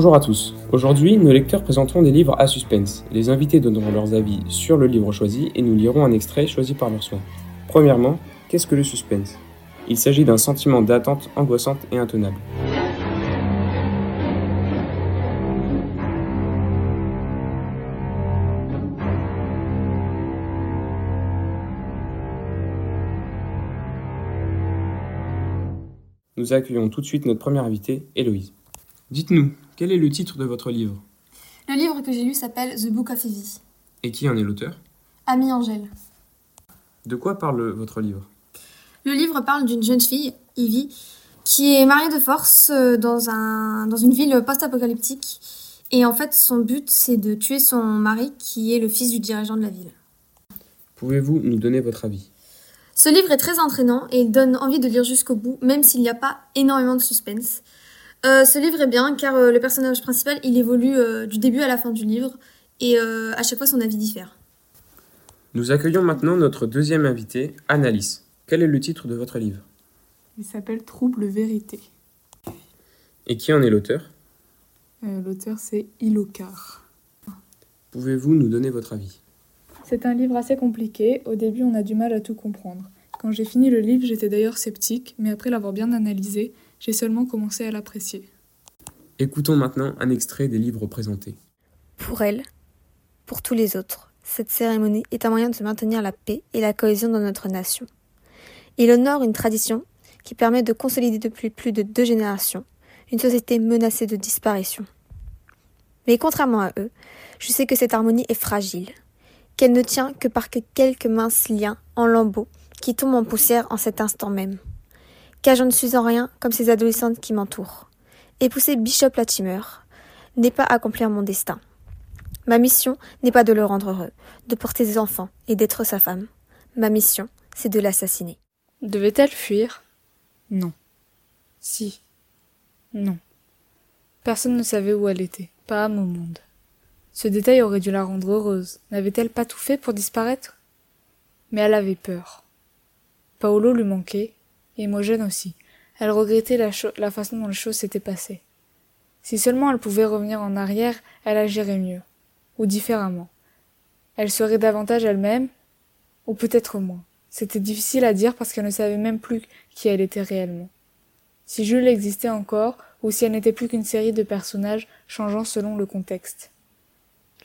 Bonjour à tous. Aujourd'hui, nos lecteurs présenteront des livres à suspense. Les invités donneront leurs avis sur le livre choisi et nous lirons un extrait choisi par leur soin. Premièrement, qu'est-ce que le suspense? Il s'agit d'un sentiment d'attente angoissante et intenable. Nous accueillons tout de suite notre première invitée, Héloïse. Dites-nous, quel est le titre de votre livre? Le livre que j'ai lu s'appelle The Book of Evie. Et qui en est l'auteur? Ami Angèle. De quoi parle votre livre? Le livre parle d'une jeune fille, Evie, qui est mariée de force euh, dans, un, dans une ville post-apocalyptique. Et en fait, son but, c'est de tuer son mari, qui est le fils du dirigeant de la ville. Pouvez-vous nous donner votre avis? Ce livre est très entraînant et il donne envie de lire jusqu'au bout, même s'il n'y a pas énormément de suspense. Euh, ce livre est bien car euh, le personnage principal il évolue euh, du début à la fin du livre et euh, à chaque fois son avis diffère. Nous accueillons maintenant notre deuxième invité, Annalise. Quel est le titre de votre livre? Il s'appelle Trouble Vérité. Et qui en est l'auteur? Euh, L'auteur c'est Ilokar. Pouvez-vous nous donner votre avis? C'est un livre assez compliqué. Au début, on a du mal à tout comprendre. Quand j'ai fini le livre, j'étais d'ailleurs sceptique, mais après l'avoir bien analysé, j'ai seulement commencé à l'apprécier. Écoutons maintenant un extrait des livres présentés. Pour elle, pour tous les autres, cette cérémonie est un moyen de maintenir la paix et la cohésion dans notre nation. Il honore une tradition qui permet de consolider depuis plus de deux générations une société menacée de disparition. Mais contrairement à eux, je sais que cette harmonie est fragile, qu'elle ne tient que par que quelques minces liens en lambeaux qui tombent en poussière en cet instant même. Car je ne suis en rien comme ces adolescentes qui m'entourent. Épouser Bishop Latimer n'est pas accomplir mon destin. Ma mission n'est pas de le rendre heureux, de porter des enfants et d'être sa femme. Ma mission, c'est de l'assassiner. Devait-elle fuir? Non. Si. Non. Personne ne savait où elle était, pas à mon monde. Ce détail aurait dû la rendre heureuse. N'avait-elle pas tout fait pour disparaître? Mais elle avait peur. Paolo lui manquait, et Imogen aussi. Elle regrettait la, la façon dont les choses s'étaient passées. Si seulement elle pouvait revenir en arrière, elle agirait mieux, ou différemment. Elle serait davantage elle-même, ou peut-être moins. C'était difficile à dire parce qu'elle ne savait même plus qui elle était réellement. Si Jules existait encore, ou si elle n'était plus qu'une série de personnages changeant selon le contexte.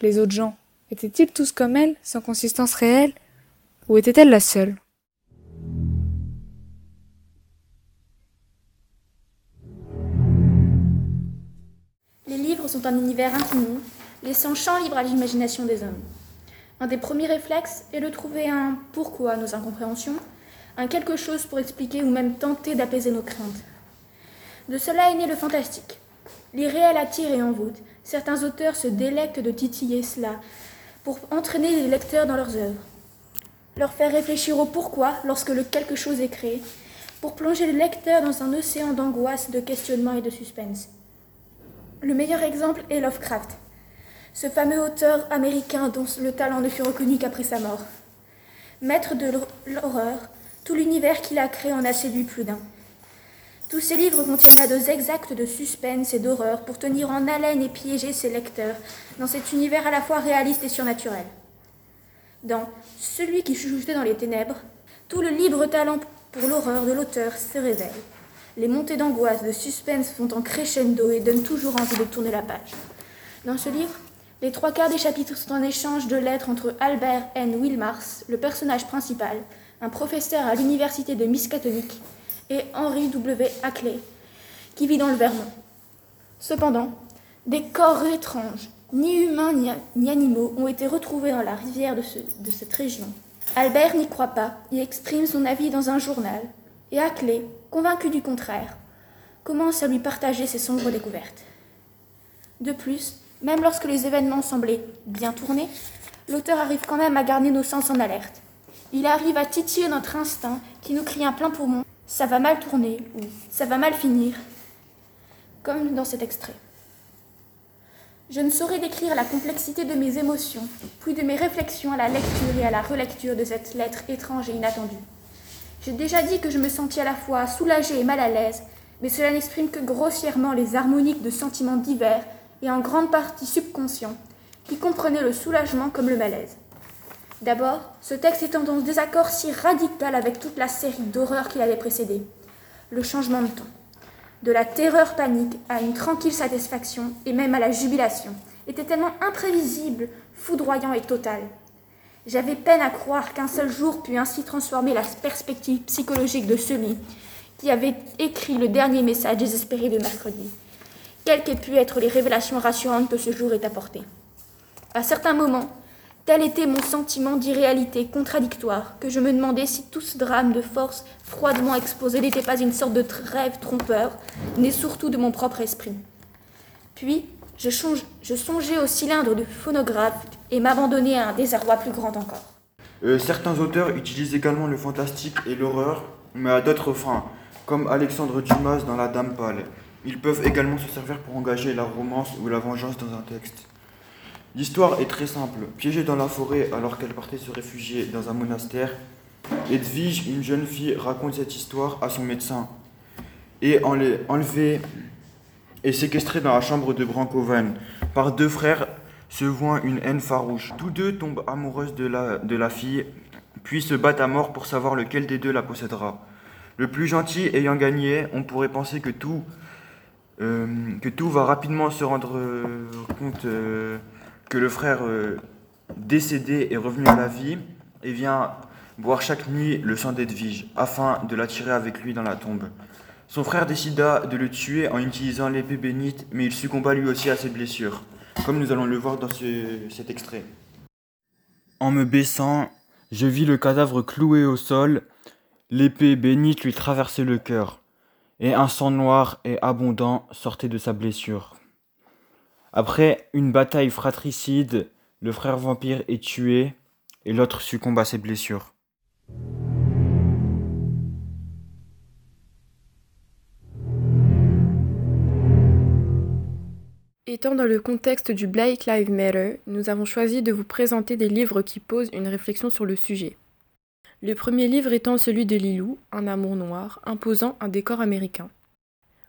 Les autres gens, étaient-ils tous comme elle, sans consistance réelle? Ou était-elle la seule? Un univers infini, laissant champ libre à l'imagination des hommes. Un des premiers réflexes est de trouver un pourquoi à nos incompréhensions, un quelque chose pour expliquer ou même tenter d'apaiser nos craintes. De cela est né le fantastique. L'irréel attire et envoûte. Certains auteurs se délectent de titiller cela pour entraîner les lecteurs dans leurs œuvres. Leur faire réfléchir au pourquoi lorsque le quelque chose est créé, pour plonger le lecteur dans un océan d'angoisse, de questionnement et de suspense. Le meilleur exemple est Lovecraft, ce fameux auteur américain dont le talent ne fut reconnu qu'après sa mort. Maître de l'horreur, tout l'univers qu'il a créé en a séduit plus d'un. Tous ces livres contiennent la dose exacte de suspense et d'horreur pour tenir en haleine et piéger ses lecteurs dans cet univers à la fois réaliste et surnaturel. Dans Celui qui chuchotait dans les ténèbres, tout le libre talent pour l'horreur de l'auteur se révèle. Les montées d'angoisse, de suspense font en crescendo et donnent toujours envie de tourner la page. Dans ce livre, les trois quarts des chapitres sont un échange de lettres entre Albert N. Wilmars, le personnage principal, un professeur à l'université de Miskatonic, et Henry W. Hackley, qui vit dans le Vermont. Cependant, des corps étranges, ni humains ni, ni animaux, ont été retrouvés dans la rivière de, de cette région. Albert n'y croit pas et exprime son avis dans un journal. Et Aclé, convaincu du contraire, commence à lui partager ses sombres découvertes. De plus, même lorsque les événements semblaient bien tournés, l'auteur arrive quand même à garder nos sens en alerte. Il arrive à titiller notre instinct qui nous crie un plein poumon ça va mal tourner ou ça va mal finir, comme dans cet extrait. Je ne saurais décrire la complexité de mes émotions, puis de mes réflexions à la lecture et à la relecture de cette lettre étrange et inattendue. J'ai déjà dit que je me sentis à la fois soulagée et mal à l'aise, mais cela n'exprime que grossièrement les harmoniques de sentiments divers et en grande partie subconscients, qui comprenaient le soulagement comme le malaise. D'abord, ce texte est en désaccord si radical avec toute la série d'horreurs qui l'avait précédé. Le changement de ton, de la terreur panique à une tranquille satisfaction et même à la jubilation, était tellement imprévisible, foudroyant et total. J'avais peine à croire qu'un seul jour pût ainsi transformer la perspective psychologique de celui qui avait écrit le dernier message désespéré de mercredi, quelles qu'aient pu être les révélations rassurantes que ce jour ait apportées. À certains moments, Tel était mon sentiment d'irréalité contradictoire, que je me demandais si tout ce drame de force froidement exposé n'était pas une sorte de rêve trompeur, né surtout de mon propre esprit. Puis, je, songeais au cylindre du phonographe et m'abandonnais à un désarroi plus grand encore. Euh, certains auteurs utilisent également le fantastique et l'horreur, mais à d'autres fins, comme Alexandre Dumas dans La Dame pâle. Ils peuvent également se servir pour engager la romance ou la vengeance dans un texte. L'histoire est très simple. Piégée dans la forêt alors qu'elle partait se réfugier dans un monastère, Edwige, une jeune fille, raconte cette histoire à son médecin. Et enlevée et séquestrée dans la chambre de Brankoven par deux frères se voit une haine farouche. Tous deux tombent amoureux de la, de la fille, puis se battent à mort pour savoir lequel des deux la possédera. Le plus gentil ayant gagné, on pourrait penser que tout, euh, que tout va rapidement se rendre euh, compte euh, que le frère décédé est revenu à la vie et vient boire chaque nuit le sang d'Edwige afin de l'attirer avec lui dans la tombe. Son frère décida de le tuer en utilisant l'épée bénite, mais il succomba lui aussi à ses blessures, comme nous allons le voir dans cet extrait. En me baissant, je vis le cadavre cloué au sol, l'épée bénite lui traversait le cœur, et un sang noir et abondant sortait de sa blessure. Après une bataille fratricide, le frère vampire est tué et l'autre succombe à ses blessures. Étant dans le contexte du Black Lives Matter, nous avons choisi de vous présenter des livres qui posent une réflexion sur le sujet. Le premier livre étant celui de Lilou, Un amour noir, imposant un décor américain.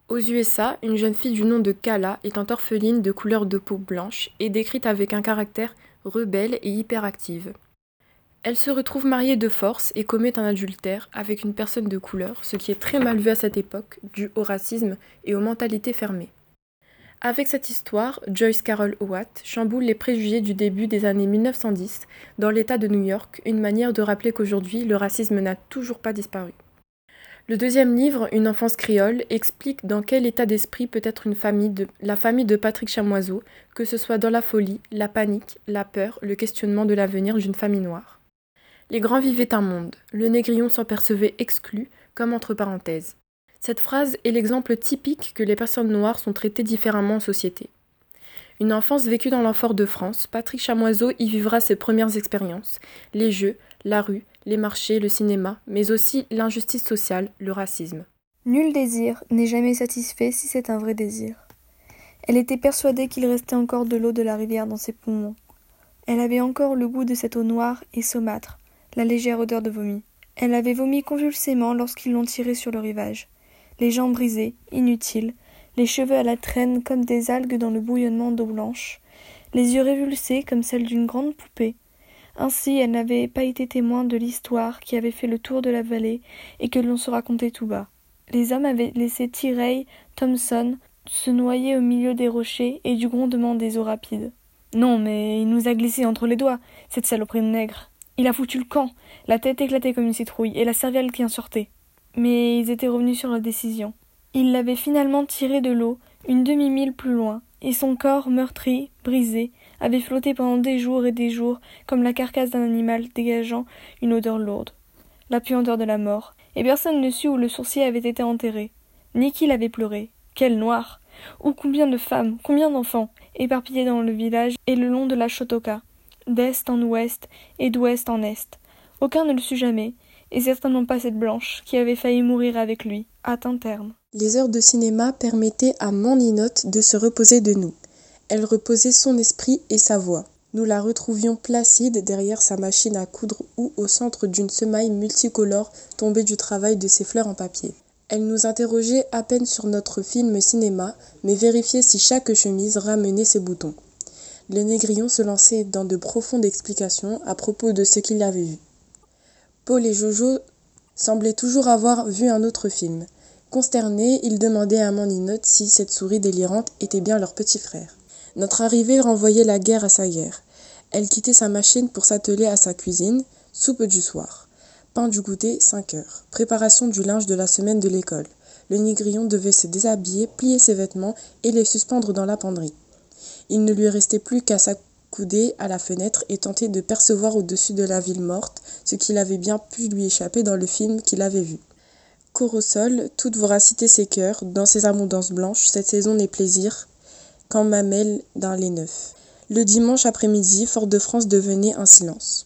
Aux USA, une jeune fille du nom de Kala étant orpheline de couleur de peau blanche et décrite avec un caractère rebelle et hyperactive. Elle se retrouve mariée de force et commet un adultère avec une personne de couleur, ce qui est très mal vu à cette époque, dû au racisme et aux mentalités fermées. Avec cette histoire, Joyce Carol Oatt chamboule les préjugés du début des années 1910 dans l'État de New York, une manière de rappeler qu'aujourd'hui le racisme n'a toujours pas disparu. Le deuxième livre, Une enfance créole, explique dans quel état d'esprit peut être la famille de Patrick Chamoiseau, que ce soit dans la folie, la panique, la peur, le questionnement de l'avenir d'une famille noire. Les grands vivaient un monde, le négrillon s'en percevait exclu, comme entre parenthèses. Cette phrase est l'exemple typique que les personnes noires sont traitées différemment en société. Une enfance vécue dans l'enfort de France, Patrick Chamoiseau y vivra ses premières expériences, les jeux, la rue, les marchés, le cinéma, mais aussi l'injustice sociale, le racisme. Nul désir n'est jamais satisfait si c'est un vrai désir. Elle était persuadée qu'il restait encore de l'eau de la rivière dans ses poumons. Elle avait encore le goût de cette eau noire et saumâtre, la légère odeur de vomi. Elle avait vomi convulsément lorsqu'ils l'ont tirée sur le rivage. Les jambes brisées, inutiles, les cheveux à la traîne comme des algues dans le bouillonnement d'eau blanche, les yeux révulsés comme celles d'une grande poupée, ainsi elle n'avait pas été témoin de l'histoire qui avait fait le tour de la vallée et que l'on se racontait tout bas. Les hommes avaient laissé Tyrrell Thompson se noyer au milieu des rochers et du grondement des eaux rapides. Non, mais il nous a glissé entre les doigts, cette saloperie de nègre. Il a foutu le camp, la tête éclatée comme une citrouille, et la cervelle qui en sortait. Mais ils étaient revenus sur la décision. Ils l'avaient finalement tiré de l'eau, une demi-mille plus loin, et son corps meurtri, brisé, avait flotté pendant des jours et des jours comme la carcasse d'un animal dégageant une odeur lourde. la puanteur de la mort, et personne ne sut où le sourcier avait été enterré, ni qui l'avait pleuré. Quel noir Ou combien de femmes, combien d'enfants, éparpillés dans le village et le long de la Chotoka, d'est en ouest et d'ouest en est. Aucun ne le sut jamais, et certainement pas cette blanche qui avait failli mourir avec lui, à terme. Les heures de cinéma permettaient à Mandinotte de se reposer de nous. Elle reposait son esprit et sa voix. Nous la retrouvions placide derrière sa machine à coudre ou au centre d'une semaille multicolore tombée du travail de ses fleurs en papier. Elle nous interrogeait à peine sur notre film cinéma, mais vérifiait si chaque chemise ramenait ses boutons. Le négrillon se lançait dans de profondes explications à propos de ce qu'il avait vu. Paul et Jojo semblaient toujours avoir vu un autre film. Consternés, ils demandaient à Mandinotte si cette souris délirante était bien leur petit frère. Notre arrivée renvoyait la guerre à sa guerre. Elle quittait sa machine pour s'atteler à sa cuisine, soupe du soir. Pain du goûter, 5 heures. Préparation du linge de la semaine de l'école. Le négrillon devait se déshabiller, plier ses vêtements et les suspendre dans la penderie. Il ne lui restait plus qu'à s'accouder à la fenêtre et tenter de percevoir au-dessus de la ville morte ce qu'il avait bien pu lui échapper dans le film qu'il avait vu. Corosol, toute voracité ses cœurs, dans ses abondances blanches, cette saison n'est plaisir qu'en mamelle d'un lait neuf. Le dimanche après-midi, Fort-de-France devenait un silence.